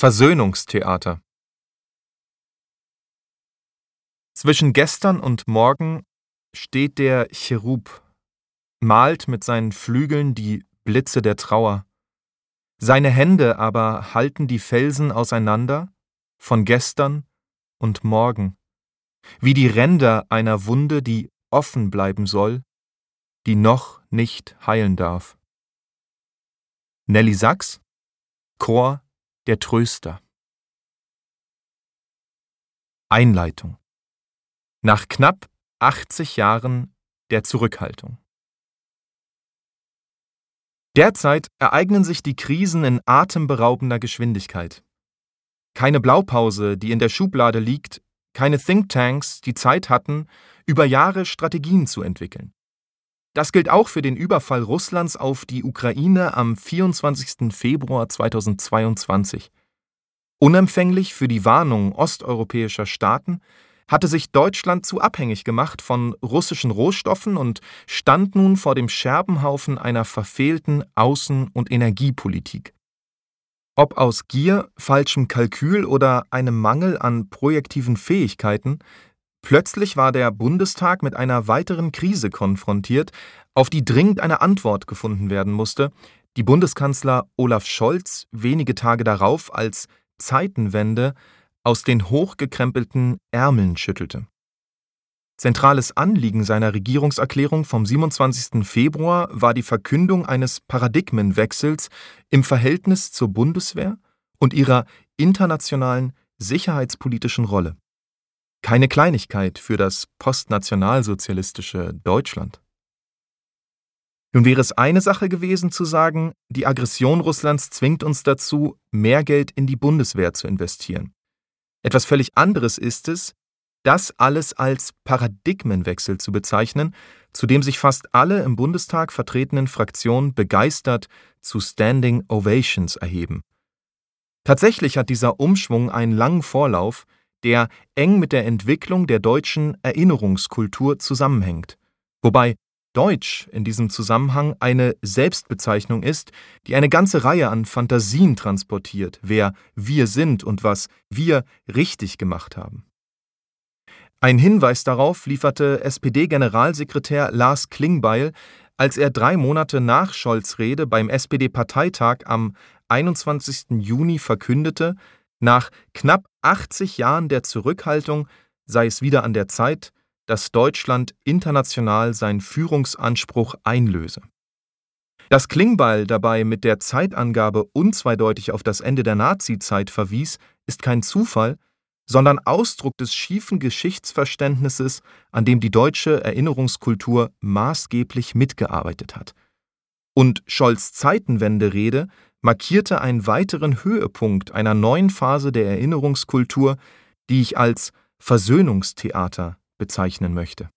Versöhnungstheater Zwischen gestern und morgen steht der Cherub, malt mit seinen Flügeln die Blitze der Trauer. Seine Hände aber halten die Felsen auseinander von gestern und morgen, wie die Ränder einer Wunde, die offen bleiben soll, die noch nicht heilen darf. Nelly Sachs, Chor der Tröster. Einleitung Nach knapp 80 Jahren der Zurückhaltung. Derzeit ereignen sich die Krisen in atemberaubender Geschwindigkeit. Keine Blaupause, die in der Schublade liegt, keine Thinktanks, die Zeit hatten, über Jahre Strategien zu entwickeln. Das gilt auch für den Überfall Russlands auf die Ukraine am 24. Februar 2022. Unempfänglich für die Warnung osteuropäischer Staaten hatte sich Deutschland zu abhängig gemacht von russischen Rohstoffen und stand nun vor dem Scherbenhaufen einer verfehlten Außen- und Energiepolitik. Ob aus Gier, falschem Kalkül oder einem Mangel an projektiven Fähigkeiten, Plötzlich war der Bundestag mit einer weiteren Krise konfrontiert, auf die dringend eine Antwort gefunden werden musste, die Bundeskanzler Olaf Scholz wenige Tage darauf als Zeitenwende aus den hochgekrempelten Ärmeln schüttelte. Zentrales Anliegen seiner Regierungserklärung vom 27. Februar war die Verkündung eines Paradigmenwechsels im Verhältnis zur Bundeswehr und ihrer internationalen sicherheitspolitischen Rolle. Keine Kleinigkeit für das postnationalsozialistische Deutschland. Nun wäre es eine Sache gewesen zu sagen, die Aggression Russlands zwingt uns dazu, mehr Geld in die Bundeswehr zu investieren. Etwas völlig anderes ist es, das alles als Paradigmenwechsel zu bezeichnen, zu dem sich fast alle im Bundestag vertretenen Fraktionen begeistert zu Standing Ovations erheben. Tatsächlich hat dieser Umschwung einen langen Vorlauf, der eng mit der Entwicklung der deutschen Erinnerungskultur zusammenhängt, wobei Deutsch in diesem Zusammenhang eine Selbstbezeichnung ist, die eine ganze Reihe an Fantasien transportiert, wer wir sind und was wir richtig gemacht haben. Ein Hinweis darauf lieferte SPD-Generalsekretär Lars Klingbeil, als er drei Monate nach Scholz Rede beim SPD-Parteitag am 21. Juni verkündete, nach knapp 80 Jahren der Zurückhaltung sei es wieder an der Zeit, dass Deutschland international seinen Führungsanspruch einlöse. Dass Klingbeil dabei mit der Zeitangabe unzweideutig auf das Ende der Nazizeit verwies, ist kein Zufall, sondern Ausdruck des schiefen Geschichtsverständnisses, an dem die deutsche Erinnerungskultur maßgeblich mitgearbeitet hat. Und Scholz Zeitenwende-Rede markierte einen weiteren Höhepunkt einer neuen Phase der Erinnerungskultur, die ich als Versöhnungstheater bezeichnen möchte